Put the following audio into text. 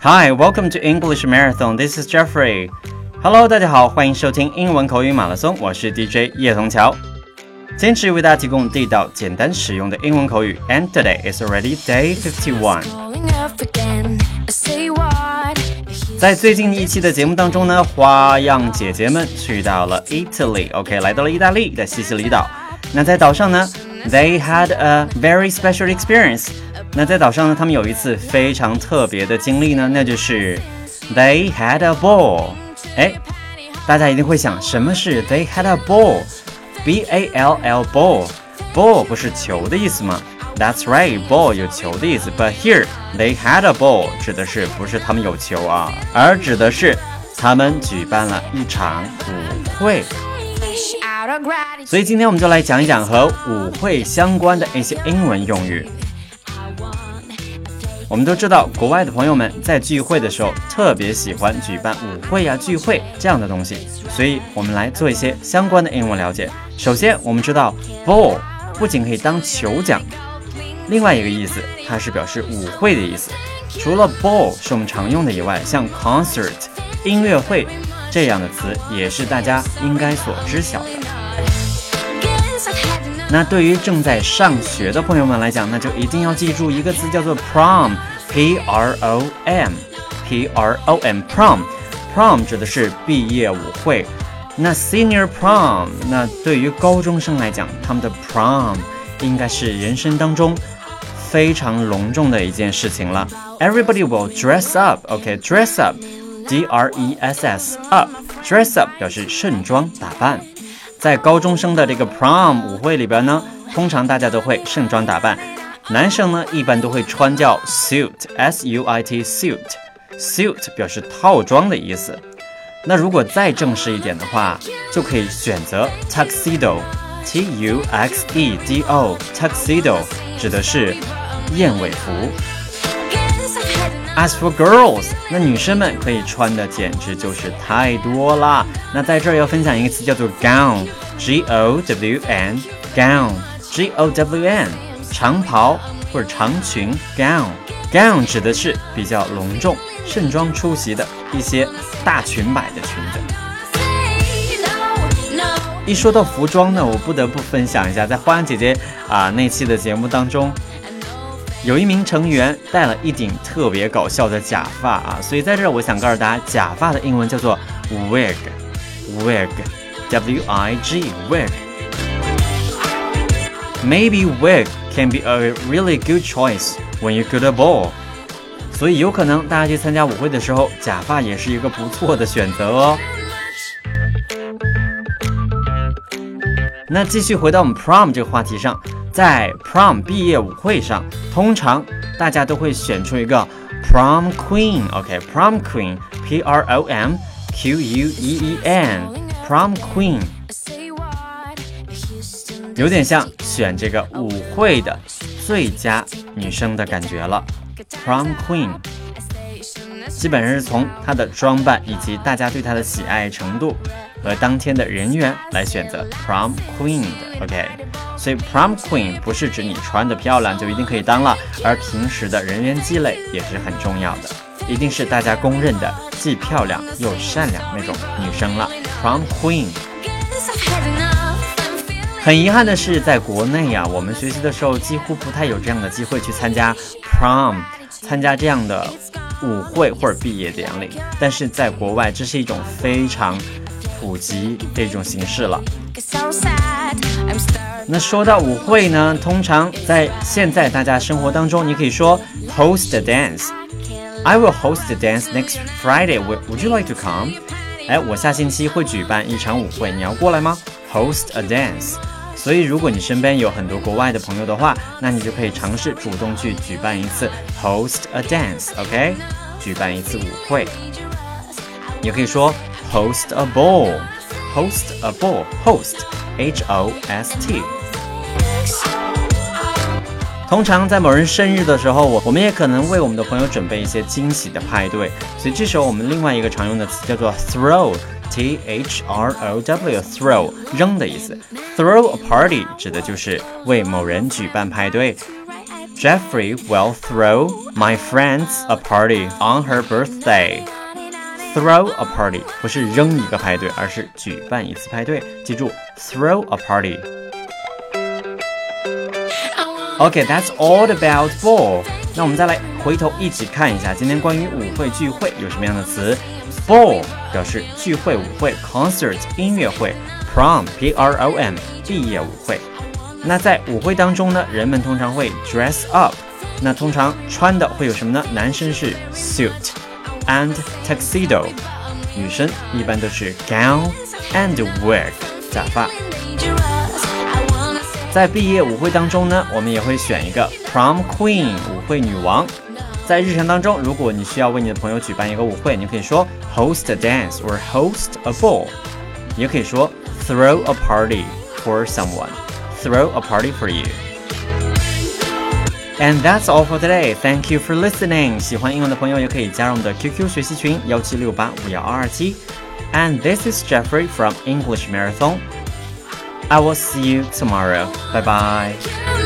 Hi, welcome to English Marathon. This is Jeffrey. Hello，大家好，欢迎收听英文口语马拉松，我是 DJ 叶童桥，坚持为大家提供地道、简单、实用的英文口语。And today is already day fifty-one. 在最近一期的节目当中呢，花样姐姐们去到了 Italy，OK，、okay, 来到了意大利的西西里岛。那在岛上呢 ，They had a very special experience. 那在岛上呢，他们有一次非常特别的经历呢，那就是 They had a ball。哎，大家一定会想，什么是 They had a ball？B A L L ball，ball 不是球的意思吗？That's right，ball 有球的意思。But here they had a ball 指的是不是他们有球啊，而指的是他们举办了一场舞会。 所以今天我们就来讲一讲和舞会相关的一些英文用语。我们都知道，国外的朋友们在聚会的时候特别喜欢举办舞会呀、聚会这样的东西，所以我们来做一些相关的英文了解。首先，我们知道 ball 不仅可以当球讲，另外一个意思它是表示舞会的意思。除了 ball 是我们常用的以外，像 concert 音乐会这样的词也是大家应该所知晓的。那对于正在上学的朋友们来讲，那就一定要记住一个词，叫做 prom，p r o m，p r o m，prom，prom 指的是毕业舞会。那 senior prom，那对于高中生来讲，他们的 prom 应该是人生当中非常隆重的一件事情了。Everybody will dress up，OK，dress up Dress up，dress up 表示盛装打扮。在高中生的这个 prom 舞会里边呢，通常大家都会盛装打扮。男生呢，一般都会穿叫 suit，s u i t suit，suit 表示套装的意思。那如果再正式一点的话，就可以选择 tuxedo，t u x e d o，tuxedo 指的是燕尾服。As for girls，那女生们可以穿的简直就是太多啦。那在这儿要分享一个词叫做 gown，g o w n，gown，g o w n，长袍或者长裙 gown，gown 指的是比较隆重、盛装出席的一些大裙摆的裙子。一说到服装呢，我不得不分享一下，在花样姐姐啊那期的节目当中。有一名成员戴了一顶特别搞笑的假发啊，所以在这我想告诉大家，假发的英文叫做 wig，wig，w i g，wig。Maybe wig can be a really good choice when you go to ball。所以有可能大家去参加舞会的时候，假发也是一个不错的选择哦。那继续回到我们 prom 这个话题上。在 prom 毕业舞会上，通常大家都会选出一个 prom queen，OK，prom queen，P R O M Q U E E N，prom queen，有点像选这个舞会的最佳女生的感觉了，prom queen，基本上是从她的装扮以及大家对她的喜爱程度。和当天的人员来选择 prom queen 的，OK，所以 prom queen 不是指你穿的漂亮就一定可以当了，而平时的人员积累也是很重要的，一定是大家公认的既漂亮又善良那种女生了，prom queen。很遗憾的是，在国内呀，我们学习的时候几乎不太有这样的机会去参加 prom，参加这样的舞会或者毕业典礼，但是在国外这是一种非常。普及这种形式了。那说到舞会呢，通常在现在大家生活当中，你可以说 host a dance。I will host a dance next Friday. Would you like to come？哎，我下星期会举办一场舞会，你要过来吗？Host a dance。所以如果你身边有很多国外的朋友的话，那你就可以尝试主动去举办一次 host a dance。OK，举办一次舞会，也可以说。Host a ball, host a ball, host, H O S T。通常在某人生日的时候，我我们也可能为我们的朋友准备一些惊喜的派对，所以这时候我们另外一个常用的词叫做 throw, T H R O W, throw 扔的意思。Throw a party 指的就是为某人举办派对。 Jeffrey will throw my friends a party on her birthday. Throw a party 不是扔一个派对，而是举办一次派对。记住，throw a party。OK，that's all about ball. 那我们再来回头一起看一下，今天关于舞会聚会有什么样的词？Ball 表示聚会舞会，concert 音乐会，prom p r o m 毕业舞会。那在舞会当中呢，人们通常会 dress up。那通常穿的会有什么呢？男生是 suit and tuxedo，女生一般都是 gown and wig 假发。在毕业舞会当中呢，我们也会选一个 prom queen 舞会女王。在日常当中，如果你需要为你的朋友举办一个舞会，你可以说 host a dance or host a ball，也可以说 throw a party for someone，throw a party for you。And that's all for today. Thank you for listening. 喜欢英文的朋友也可以加入我们的 QQ 学习群幺七六八五幺二二七。And this is Jeffrey from English Marathon. I will see you tomorrow. Bye bye.